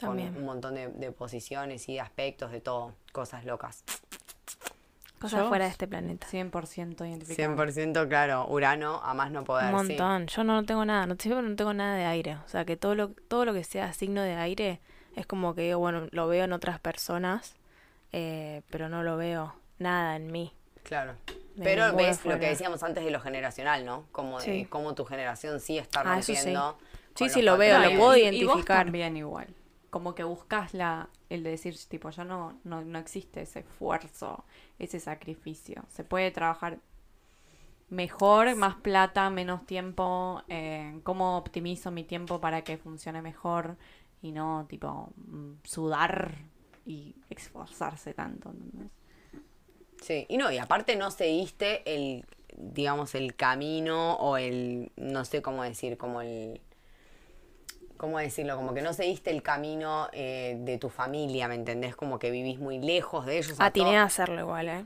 Speaker 2: con un montón de, de posiciones y de aspectos, de todo, cosas locas.
Speaker 3: Cosas
Speaker 1: Yo,
Speaker 3: fuera de este planeta.
Speaker 1: 100% identificado.
Speaker 2: 100% claro, Urano a más no poder.
Speaker 3: Un
Speaker 2: sí.
Speaker 3: montón. Yo no tengo nada. No, siempre no tengo nada de aire. O sea, que todo lo, todo lo que sea signo de aire es como que digo, bueno, lo veo en otras personas, eh, pero no lo veo nada en mí.
Speaker 2: Claro.
Speaker 3: De
Speaker 2: Pero ves lo que decíamos antes de lo generacional, ¿no? Como de
Speaker 3: Sí.
Speaker 2: cómo tu generación sí está
Speaker 3: Ah, eso sí.
Speaker 2: rompiendo.
Speaker 3: Sí, sí,
Speaker 2: los
Speaker 3: lo veo, lo puedo
Speaker 1: y- y vos
Speaker 3: identificar.
Speaker 1: también igual. Como que buscas la, el de decir, tipo, ya no, no, no existe ese esfuerzo, ese sacrificio. Se puede trabajar mejor, más plata, menos tiempo. Eh, ¿Cómo optimizo mi tiempo para que funcione mejor? Y no, tipo, mm, sudar y esforzarse tanto. ¿entendés?
Speaker 2: Sí, y no, y aparte no seguiste el, digamos, el camino o el, no sé cómo decir, como el, ¿cómo decirlo? Como que no seguiste el camino eh, de tu familia, ¿me entendés? Como que vivís muy lejos de ellos.
Speaker 3: Atiné a hacerlo igual, ¿eh?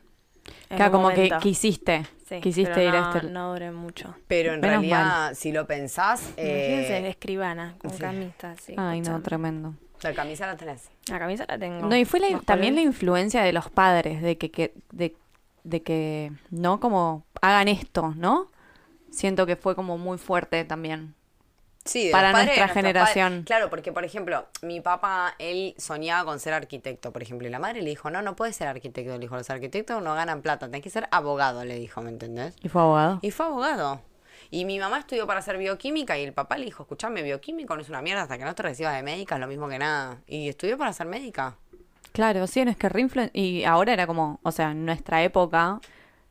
Speaker 3: En
Speaker 1: Claro,
Speaker 3: un
Speaker 1: como que quisiste,
Speaker 3: Sí,
Speaker 1: quisiste
Speaker 3: pero
Speaker 1: ir a
Speaker 3: no,
Speaker 1: este...
Speaker 3: No duré mucho.
Speaker 2: Pero en
Speaker 1: Menos
Speaker 2: realidad, si lo pensás,
Speaker 3: Imagínense,
Speaker 2: eh,
Speaker 3: escribana, con
Speaker 2: sí.
Speaker 3: camisa, así.
Speaker 1: Ay, no, tremendo.
Speaker 2: la camisa la tenés.
Speaker 3: La camisa la tengo.
Speaker 1: No, y fue la- también la influencia de los padres, de que, que- de, de que, ¿no? Como hagan esto, ¿no? Siento que fue como muy fuerte también.
Speaker 2: Sí, de
Speaker 1: Para
Speaker 2: de
Speaker 1: nuestra generación.
Speaker 2: Claro, porque por ejemplo, mi papá, él soñaba con ser arquitecto, por ejemplo, y la madre le dijo, no, no puedes ser arquitecto. Le dijo, los arquitectos no ganan plata, tenés que ser abogado, le dijo, ¿me entendés?
Speaker 1: ¿Y fue abogado?
Speaker 2: Y fue abogado. Y mi mamá estudió para hacer bioquímica y el papá le dijo, escuchame, bioquímico no es una mierda hasta que no te recibas de médica, es lo mismo que nada. Y estudió para ser médica.
Speaker 1: Claro, sí, no es que reinfluen... Y ahora era como, o sea, en nuestra época,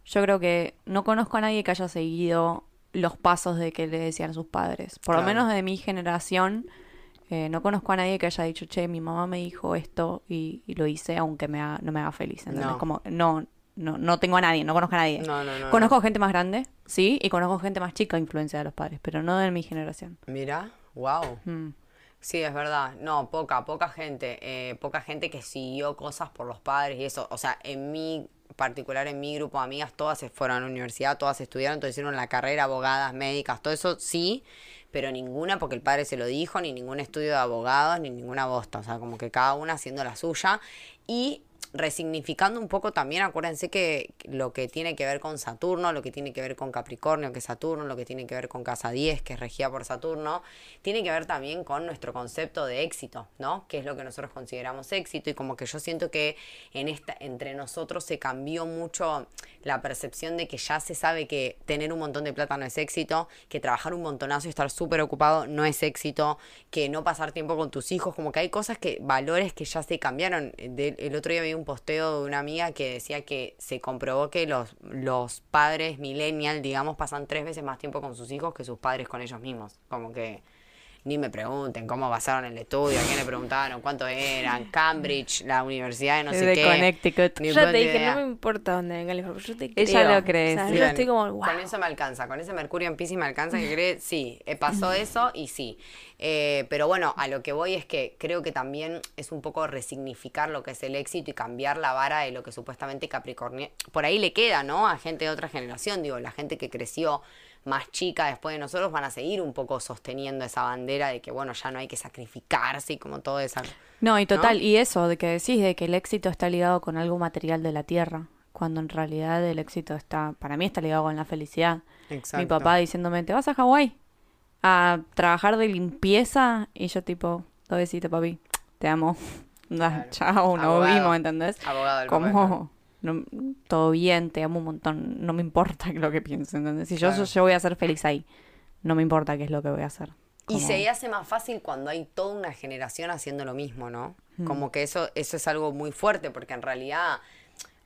Speaker 1: yo creo que no conozco a nadie que haya seguido los pasos de que le decían sus padres. Por lo menos de mi generación, eh, no conozco a nadie que haya dicho, che, mi mamá me dijo esto y, y lo hice aunque me haga- no me haga feliz. ¿entendés?
Speaker 2: No.
Speaker 1: Como, no, no, no tengo a nadie, no conozco a nadie.
Speaker 2: No, no, no.
Speaker 1: Conozco gente más grande, sí, y conozco gente más chica influencia de los padres, pero no de mi generación.
Speaker 2: Mira, wow.
Speaker 1: Mm.
Speaker 2: Sí, es verdad. No, poca, poca gente. eh, poca gente que siguió cosas por los padres y eso. O sea, en mi particular, en mi grupo de amigas, todas se fueron a la universidad, todas estudiaron, todas hicieron la carrera, abogadas, médicas, todo eso sí, pero ninguna porque el padre se lo dijo, ni ningún estudio de abogados, ni ninguna bosta. O sea, como que cada una haciendo la suya. Y resignificando un poco también, acuérdense que lo que tiene que ver con Saturno, lo que tiene que ver con Capricornio, que es Saturno, lo que tiene que ver con Casa 10, que es regida por Saturno, tiene que ver también con nuestro concepto de éxito, ¿no? Que es lo que nosotros consideramos éxito y como que yo siento que en esta entre nosotros se cambió mucho la percepción de que ya se sabe que tener un montón de plata no es éxito, que trabajar un montonazo y estar súper ocupado no es éxito, que no pasar tiempo con tus hijos, como que hay cosas que, valores que ya se cambiaron. El otro día vi un posteo de una amiga que decía que se comprobó que los, los padres millennial, digamos, pasan tres veces más tiempo con sus hijos que sus padres con ellos mismos. Como que ni me pregunten cómo basaron el estudio, a quién le preguntaron, cuánto eran, Cambridge, la universidad de no sé
Speaker 1: de
Speaker 2: qué.
Speaker 1: Connecticut.
Speaker 2: Ni
Speaker 3: Yo te dije,
Speaker 2: idea.
Speaker 3: no me importa dónde venga la información, yo te
Speaker 1: Ella
Speaker 3: creo.
Speaker 1: lo cree,
Speaker 3: O sea,
Speaker 1: sí.
Speaker 3: yo estoy como, wow.
Speaker 2: Con eso me alcanza, con ese Mercurio en Pisces me alcanza que cree, sí, pasó eso y sí. Eh, pero bueno, a lo que voy es que creo que también es un poco resignificar lo que es el éxito y cambiar la vara de lo que supuestamente Capricornio... Por ahí le queda, ¿no? A gente de otra generación, digo, la gente que creció más chica después de nosotros van a seguir un poco sosteniendo esa bandera de que, bueno, ya no hay que sacrificarse y como todo eso.
Speaker 1: No, y total,
Speaker 2: ¿No?
Speaker 1: y eso de que decís de que el éxito está ligado con algo material de la tierra, cuando en realidad el éxito está, para mí está ligado con la felicidad. Mi papá diciéndome, ¿te vas a Hawái? A trabajar de limpieza y yo tipo, todo besito, papi, te amo. Da,
Speaker 2: Claro.
Speaker 1: Chao, no
Speaker 2: Abogado.
Speaker 1: vimos, ¿entendés?
Speaker 2: Abogado del
Speaker 1: Como, no- todo bien, te amo un montón, no me importa lo que pienses, ¿entendés? Si yo,
Speaker 2: Claro.
Speaker 1: yo voy a ser feliz ahí, no me importa qué es lo que voy a hacer.
Speaker 2: Y se hace más fácil cuando hay toda una generación haciendo lo mismo, ¿no?
Speaker 1: Mm.
Speaker 2: Como que eso, eso es algo muy fuerte, porque en realidad,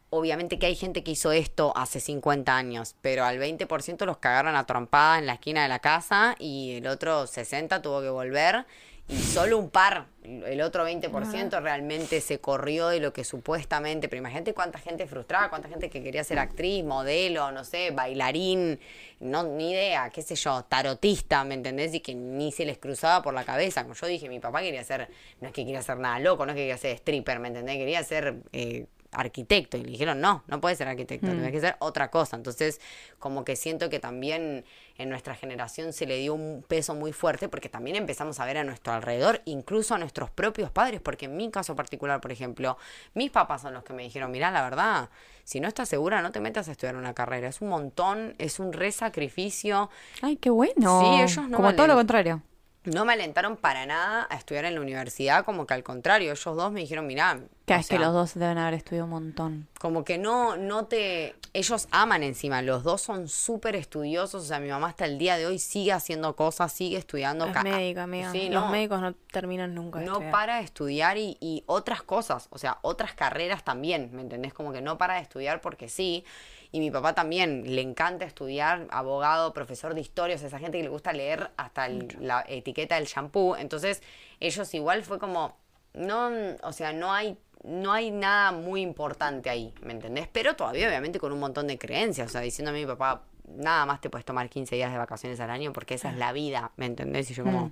Speaker 2: obviamente que hay gente que hizo esto hace 50 años, pero al 20% los cagaron a trompadas en la esquina de la casa y el otro 60% tuvo que volver. Y solo un par, el otro 20% realmente se corrió de lo que supuestamente, pero imagínate cuánta gente frustrada, cuánta gente que quería ser actriz, modelo, no sé, bailarín, no, ni idea, qué sé yo, tarotista, ¿me entendés? Y que ni se les cruzaba por la cabeza. Como yo dije, mi papá quería ser, no es que quería ser nada loco, no es que quería ser stripper, ¿me entendés? Quería ser eh, arquitecto. Y le dijeron, no, no puedes ser arquitecto, tienes que ser otra cosa. Entonces, como que siento que también en nuestra generación se le dio un peso muy fuerte porque también empezamos a ver a nuestro alrededor, incluso a nuestros propios padres, porque en mi caso particular, por ejemplo, mis papás son los que me dijeron, mirá, la verdad, si no estás segura, no te metas a estudiar una carrera, es un montón, es un re sacrificio,
Speaker 1: Ay, qué bueno.
Speaker 2: Sí, ellos no
Speaker 1: Como todo lo contrario.
Speaker 2: No me alentaron para nada a estudiar en la universidad, como que al contrario, ellos dos me dijeron, mirá,
Speaker 1: Que es que los dos deben haber estudiado un montón.
Speaker 2: como que no, no te... Ellos aman encima, los dos son súper estudiosos, o sea, mi mamá hasta el día de hoy sigue haciendo cosas, sigue estudiando.
Speaker 3: Es
Speaker 2: ca-
Speaker 3: médica, amiga.
Speaker 2: Sí,
Speaker 3: Los
Speaker 2: no,
Speaker 3: médicos no terminan nunca de
Speaker 2: no
Speaker 3: estudiar.
Speaker 2: para de estudiar y, y otras cosas, o sea, otras carreras también, ¿me entendés? Como que no para de estudiar porque sí. Y mi papá también le encanta estudiar, abogado, profesor de historia, o sea, esa gente que le gusta leer hasta el- la etiqueta del shampoo. Entonces, ellos igual fue como, no, o sea, no hay, no hay nada muy importante ahí, ¿me entendés? Pero todavía obviamente con un montón de creencias, o sea, diciéndome a mi papá, nada más te puedes tomar 15 días de vacaciones al año porque esa es la vida, ¿me entendés? Y yo como,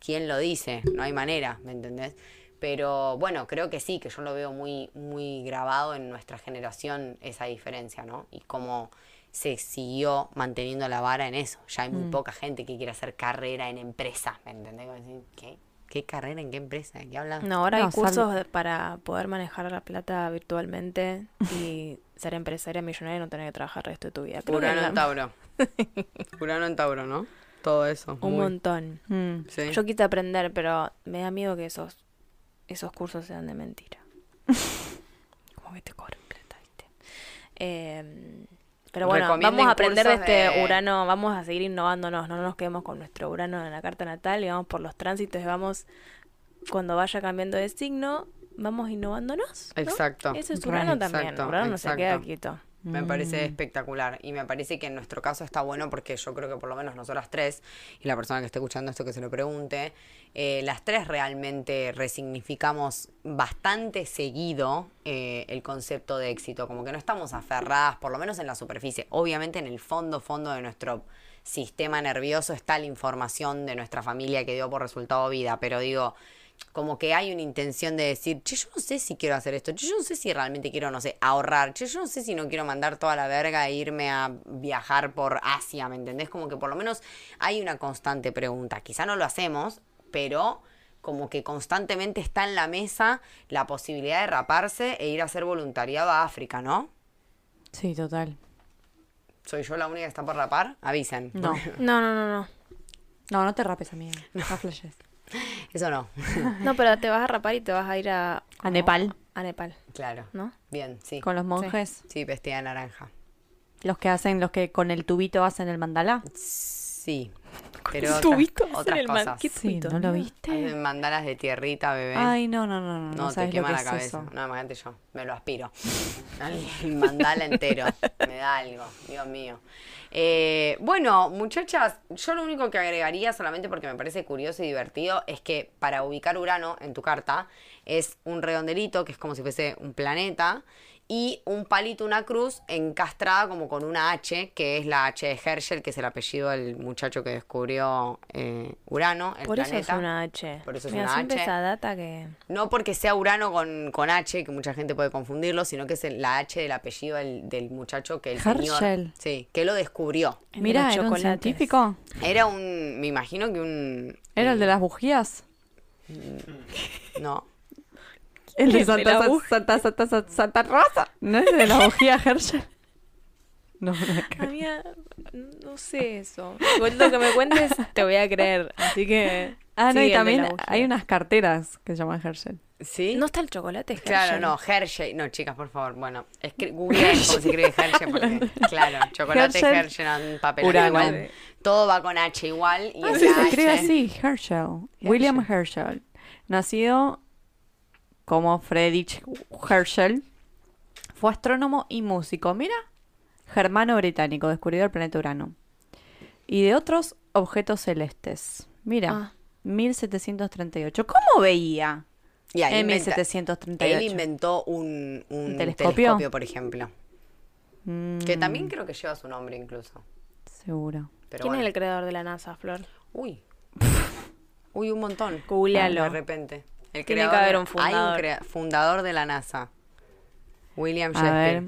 Speaker 2: ¿quién lo dice? No hay manera, ¿me entendés? Pero bueno, creo que sí, que yo lo veo muy, muy grabado en nuestra generación esa diferencia, ¿no? Y cómo se siguió manteniendo la vara en eso. Ya hay muy poca gente que quiere hacer carrera en empresa, ¿me entendés? ¿Qué? ¿Qué carrera en qué empresa? ¿De qué hablas?
Speaker 3: No, ahora
Speaker 1: No,
Speaker 3: hay cursos para poder manejar la plata virtualmente y ser empresaria millonaria y no tener que trabajar el resto de tu vida. Creo
Speaker 2: Urano en Tauro. Urano en Tauro, ¿no? Todo eso.
Speaker 3: Un
Speaker 2: muy-
Speaker 3: montón.
Speaker 1: Mm.
Speaker 2: Sí.
Speaker 3: Yo quise aprender, pero me da miedo que esos, esos cursos sean de mentira. Como que te cobran plata, ¿viste? Eh, pero bueno, vamos a aprender de este
Speaker 2: de-
Speaker 3: Urano, vamos a seguir innovándonos, no nos quedemos con nuestro Urano en la carta natal y vamos por los tránsitos y vamos, cuando vaya cambiando de signo, vamos innovándonos. ¿no?
Speaker 2: Exacto.
Speaker 3: Eso es. Urano también,
Speaker 2: Exacto,
Speaker 3: Urano no se queda
Speaker 2: exacto. Me
Speaker 1: Mm.
Speaker 2: parece espectacular y me parece que en nuestro caso está bueno porque yo creo que por lo menos nosotras tres y la persona que esté escuchando esto que se lo pregunte, eh, las tres realmente resignificamos bastante seguido eh, el concepto de éxito, como que no estamos aferradas, por lo menos en la superficie. Obviamente en el fondo, fondo de nuestro sistema nervioso está la información de nuestra familia que dio por resultado vida, pero digo, como que hay una intención de decir, che, yo no sé si quiero hacer esto, che, yo no sé si realmente quiero, no sé, ahorrar, che, yo no sé si no quiero mandar toda la verga e irme a viajar por Asia, ¿me entendés? Como que por lo menos hay una constante pregunta. Quizá no lo hacemos, pero como que constantemente está en la mesa la posibilidad de raparse e ir a hacer voluntariado a África, ¿no?
Speaker 1: Sí, total.
Speaker 2: ¿Soy yo la única que está por rapar? Avisen.
Speaker 1: No.
Speaker 3: No, no, no, no.
Speaker 1: No, no te rapes, amiga. No flashes.
Speaker 2: Eso no.
Speaker 3: No, pero te vas a rapar y te vas a ir a...
Speaker 1: A Nepal.
Speaker 3: A Nepal,
Speaker 2: claro.
Speaker 3: ¿no?
Speaker 2: Bien, sí.
Speaker 1: Con los monjes.
Speaker 2: Sí, vestida de naranja.
Speaker 1: Los que hacen, los que con el tubito hacen el mandala.
Speaker 2: Sí. Pero otras,
Speaker 3: hacen
Speaker 2: otras
Speaker 3: el
Speaker 2: cosas.
Speaker 3: ¿Qué
Speaker 1: Sí? ¿no lo
Speaker 3: No.
Speaker 1: viste?
Speaker 2: Mandalas de tierrita, bebé.
Speaker 1: Ay, no, no, no, no,
Speaker 2: no,
Speaker 1: no
Speaker 2: te
Speaker 1: sabes lo
Speaker 2: quema
Speaker 1: que
Speaker 2: la
Speaker 1: es
Speaker 2: cabeza.
Speaker 1: eso.
Speaker 2: No, imagínate yo, me lo aspiro. El mandala entero, me da algo, Dios mío. Eh, bueno, muchachas, yo lo único que agregaría, solamente porque me parece curioso y divertido, es que para ubicar Urano en tu carta es un redondelito, que es como si fuese un planeta, y un palito, una cruz encastrada como con una H, que es la H de Herschel, que es el apellido del muchacho que descubrió eh, Urano, el
Speaker 3: Por eso
Speaker 2: planeta.
Speaker 3: es una H.
Speaker 2: Por eso es
Speaker 3: Mira,
Speaker 2: una H.
Speaker 3: esa data que...
Speaker 2: No porque sea Urano con, con H, que mucha gente puede confundirlo, sino que es el- la H del apellido del, del muchacho que el señor...
Speaker 1: Herschel.
Speaker 2: Sí, que lo descubrió.
Speaker 1: Mira, era un científico.
Speaker 2: Era un... Me imagino que un...
Speaker 1: Era el de las bujías.
Speaker 2: No.
Speaker 1: El de Santa, Santa, Santa, Santa, Santa Rosa. ¿No es de la bujía Herschel? No, no.
Speaker 3: Sé eso. Igual lo que me cuentes te voy a creer. Así que.
Speaker 1: Ah, no, y también hay unas carteras que se llaman Herschel.
Speaker 2: ¿Sí?
Speaker 3: ¿No está el chocolate?
Speaker 2: Claro,
Speaker 3: Hershey?
Speaker 2: no, Hershey. No, chicas, por favor. Bueno, googleen cómo se escribe Hershey, porque, claro, chocolate
Speaker 1: Herschel,
Speaker 2: Hershey en papel
Speaker 1: Urano.
Speaker 2: igual. Todo va con H igual. Y
Speaker 1: Ah, sí, se escribe así, Herschel. William Herschel. Nacido como Friedrich Herschel. Fue astrónomo y músico. Mira, germano británico, descubridor del planeta Urano. Y de otros objetos celestes. Mira,
Speaker 3: Ah.
Speaker 1: 1738. ¿Cómo veía?
Speaker 2: Y ahí
Speaker 1: En
Speaker 2: inventa-
Speaker 1: 1738.
Speaker 2: Él inventó un, un
Speaker 1: ¿Un
Speaker 2: telescopio?
Speaker 1: telescopio?
Speaker 2: por ejemplo.
Speaker 1: Mm,
Speaker 2: Que también creo que lleva su nombre incluso.
Speaker 1: Seguro.
Speaker 2: Pero
Speaker 3: ¿Quién
Speaker 2: bueno.
Speaker 3: es el creador de la NASA, Flor?
Speaker 2: Uy. Uy, un montón.
Speaker 3: Googlealo.
Speaker 2: De repente. El
Speaker 3: Tiene que
Speaker 2: creador-
Speaker 3: haber un
Speaker 2: Hay
Speaker 3: fundador.
Speaker 2: un crea- fundador de la NASA. William
Speaker 1: A ver.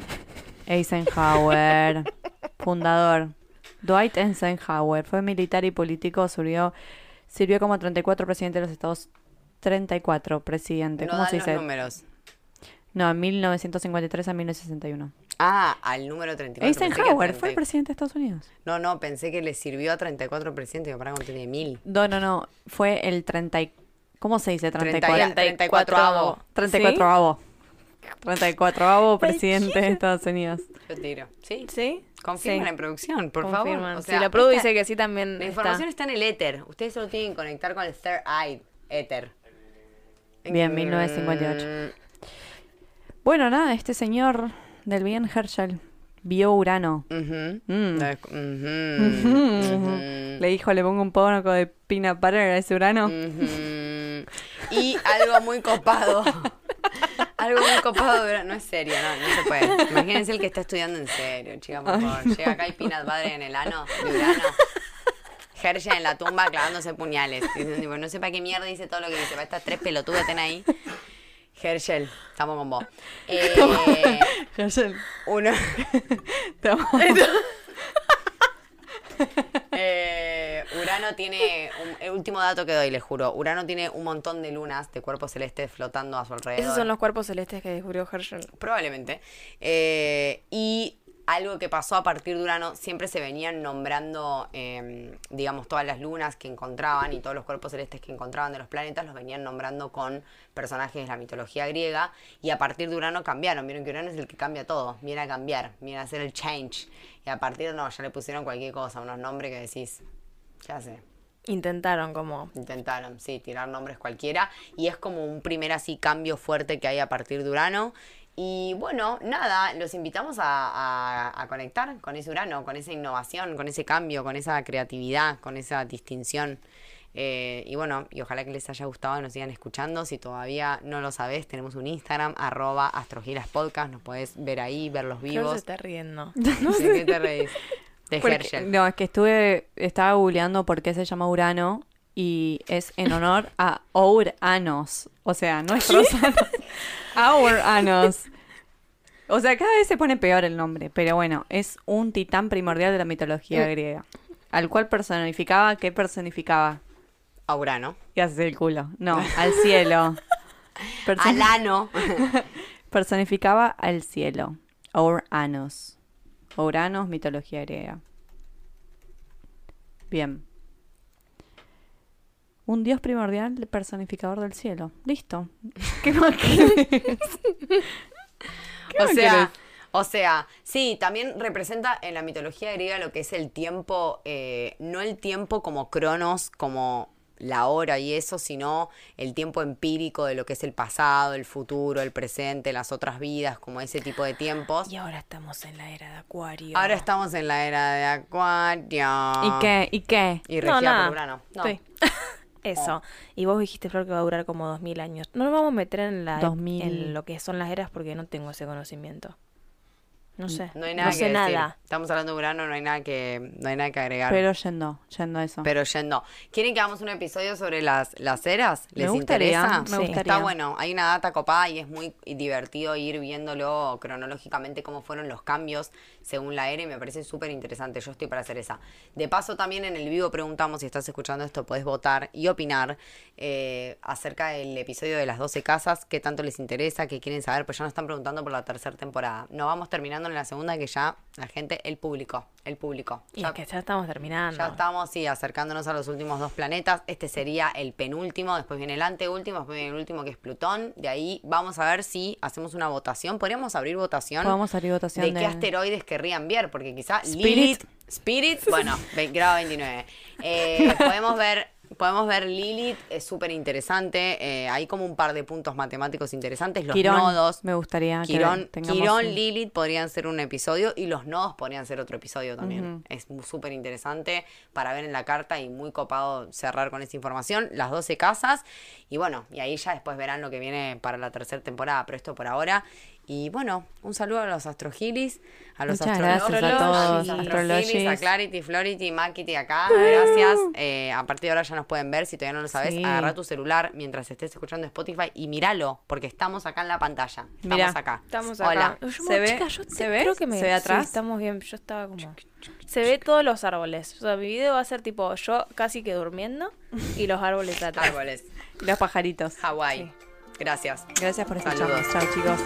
Speaker 1: Eisenhower. fundador. Dwight Eisenhower. Fue militar y político. Sirvió, sirvió como 34 presidente de los Estados 34 presidente.
Speaker 2: No
Speaker 1: ¿Cómo se
Speaker 2: los
Speaker 1: dice?
Speaker 2: números.
Speaker 1: No, 1953 a 1961.
Speaker 2: Ah, al número 34. pensé que
Speaker 1: Eisenhower
Speaker 2: al
Speaker 1: fue el
Speaker 2: 30.
Speaker 1: presidente de Estados Unidos.
Speaker 2: No, no, pensé que le sirvió a 34 presidentes. Digo, Para tenía mil.
Speaker 1: No, no, no. Fue el 30. ¿Cómo se dice?
Speaker 2: 30
Speaker 1: 34.
Speaker 2: 34 avo.
Speaker 1: 34 avo. 34 avo presidente de Estados Unidos.
Speaker 2: Yo tiro. ¿Sí?
Speaker 3: ¿Sí?
Speaker 2: Confirman
Speaker 3: Sí.
Speaker 2: en producción, por
Speaker 3: Confirman.
Speaker 2: favor. O
Speaker 3: si la Produ dice que sí, también
Speaker 2: La información está en el éter. Ustedes solo tienen que conectar con el third eye éter.
Speaker 1: Bien,
Speaker 2: Mm,
Speaker 1: 1958. Bueno, nada, este señor del bien Herschel vio Urano. Mm.
Speaker 2: La.
Speaker 1: Le dijo, le pongo un poco de peanut butter a ese Urano.
Speaker 2: Y algo muy copado. algo muy copado, pero no es serio, no, no se puede. Imagínense el que está estudiando en serio, chica, por favor. Llega acá y peanut butter en el ano de Urano. Herschel en la tumba clavándose puñales. Diciendo, tipo, no sé para qué mierda dice todo lo que dice. Para estas tres pelotudas estén ahí. Herschel, estamos con vos. Eh,
Speaker 1: Herschel,
Speaker 2: uno. Eh, Urano tiene, un- el último dato que doy, les juro, Urano tiene un montón de lunas de cuerpos celestes flotando a su alrededor.
Speaker 3: Esos son los cuerpos celestes que descubrió Herschel.
Speaker 2: Probablemente. Eh, y algo que pasó a partir de Urano, siempre se venían nombrando, eh, digamos, todas las lunas que encontraban y todos los cuerpos celestes que encontraban de los planetas, los venían nombrando con personajes de la mitología griega. Y a partir de Urano cambiaron. Vieron que Urano es el que cambia todo. Viene a cambiar, viene a hacer el change. Y a partir de no, ya le pusieron cualquier cosa, unos nombres que decís, ¿qué hace?
Speaker 3: Intentaron como...
Speaker 2: Intentaron, sí, tirar nombres cualquiera. Y es como un primer así cambio fuerte que hay a partir de Urano. Y bueno, nada, los invitamos a, a- a conectar con ese Urano, con esa innovación, con ese cambio, con esa creatividad, con esa distinción. Eh, y bueno, y ojalá que les haya gustado y nos sigan escuchando. Si todavía no lo sabés, tenemos un Instagram, arroba astrogilaspodcast. Nos podés ver ahí, ver los
Speaker 3: Flor se
Speaker 2: vivos.
Speaker 3: está riendo.
Speaker 2: ¿De qué te reís? De
Speaker 1: Porque- no, es que estuve, estaba googleando por qué se llama Urano y es en honor a Ouranos. O sea, nuestros anos. Ouranos. O sea, cada vez se pone peor el nombre, pero bueno, es un titán primordial de la mitología griega, al cual personificaba, ¿qué personificaba?
Speaker 2: A Urano.
Speaker 1: ¿Qué haces el culo? No, al cielo. Person-
Speaker 2: Al ano.
Speaker 1: personificaba al cielo. Ouranos. Ouranos, mitología griega. Bien. Un dios primordial personificador del cielo. Listo. ¿Qué más querés? ¿Qué
Speaker 2: O
Speaker 1: más
Speaker 2: sea,
Speaker 1: querés?
Speaker 2: O sea, sí, también representa en la mitología griega lo que es el tiempo, eh, no el tiempo como cronos, como la hora y eso, sino el tiempo empírico de lo que es el pasado, el futuro, el presente, las otras vidas, como ese tipo de tiempos.
Speaker 3: Y ahora estamos en la era de Acuario.
Speaker 2: Ahora estamos en la era de Acuario.
Speaker 1: ¿Y qué? ¿Y qué?
Speaker 2: Y
Speaker 3: No,
Speaker 2: regida
Speaker 3: nada.
Speaker 2: por Urano. No.
Speaker 3: Sí. Eso. Y vos dijiste, Flor, que va a durar como dos mil años. No nos vamos a meter en, la,
Speaker 1: 2000.
Speaker 3: en lo que son las eras porque no tengo ese conocimiento. No sé.
Speaker 2: No hay nada
Speaker 3: sé
Speaker 2: que decir.
Speaker 3: nada.
Speaker 2: Estamos hablando de Urano, no hay nada que, no hay nada que agregar.
Speaker 1: Pero yendo, yendo a eso.
Speaker 2: Pero yendo. ¿Quieren que hagamos un episodio sobre las, las eras?
Speaker 1: Me
Speaker 2: ¿Les
Speaker 1: gustaría,
Speaker 2: interesa?
Speaker 1: me
Speaker 3: Sí.
Speaker 1: gustaría.
Speaker 2: Está bueno, hay una data copada y es muy divertido ir viéndolo cronológicamente cómo fueron los cambios según la era y me parece súper interesante. Yo estoy para hacer esa. De paso, también en el vivo preguntamos, si estás escuchando esto, podés votar y opinar eh, acerca del episodio de las 12 casas, qué tanto les interesa, qué quieren saber, pues ya nos están preguntando por la tercera temporada. No vamos terminando en la segunda que ya la gente, el público, el público.
Speaker 3: Y
Speaker 2: Ya-
Speaker 3: es que ya estamos terminando.
Speaker 2: ya estamos, sí, acercándonos a los últimos dos planetas. Este sería el penúltimo, después viene el anteúltimo, después viene el último que es Plutón. De ahí vamos a ver si hacemos una votación. Podríamos abrir votación
Speaker 1: Podemos abrir votación
Speaker 2: de
Speaker 1: de-
Speaker 2: qué asteroides querrían ver, porque quizá
Speaker 1: Spirit.
Speaker 2: Lilith, Spirit, bueno, grado 29. Eh, podemos ver... Podemos ver Lilith, es súper interesante. eh, hay como un par de puntos matemáticos interesantes. Los
Speaker 1: Quirón,
Speaker 2: nodos.
Speaker 1: me gustaría que
Speaker 2: Quirón,
Speaker 1: tengamos
Speaker 2: Quirón,
Speaker 1: un-
Speaker 2: Lilith podrían ser un episodio y los nodos podrían ser otro episodio también. Es súper interesante para ver en la carta y muy copado cerrar con esa información. Las 12 casas y bueno, y ahí ya después verán lo que viene para la tercera temporada, pero esto por ahora. Y bueno, un saludo a los astrogilis, a los
Speaker 1: Muchas gracias a
Speaker 2: astrologis,
Speaker 1: todos,
Speaker 2: a
Speaker 1: astrologis.
Speaker 2: Astrogilis, a Clarity, Flority, Makiti acá. Gracias. Eh, a partir de ahora ya nos pueden ver. Si todavía no lo sabes,
Speaker 1: Sí.
Speaker 2: agarra tu celular mientras estés escuchando Spotify y míralo, porque estamos acá en la pantalla. Estamos
Speaker 1: Mirá,
Speaker 2: acá.
Speaker 3: Estamos acá.
Speaker 2: Hola.
Speaker 3: Yo,
Speaker 1: ¿Se ve?
Speaker 3: chica, yo
Speaker 1: ¿Se
Speaker 3: te-
Speaker 1: ve?
Speaker 3: Creo que me,
Speaker 1: ¿Se ve
Speaker 3: sí,
Speaker 1: atrás?
Speaker 3: estamos bien. Yo estaba como. Se ve todos los árboles. O sea, mi video va a ser tipo yo casi que durmiendo y los árboles atrás.
Speaker 2: Árboles.
Speaker 1: Los pajaritos.
Speaker 2: Hawái.
Speaker 3: Sí.
Speaker 2: Gracias.
Speaker 1: Gracias por escucharnos. Chao, chicos.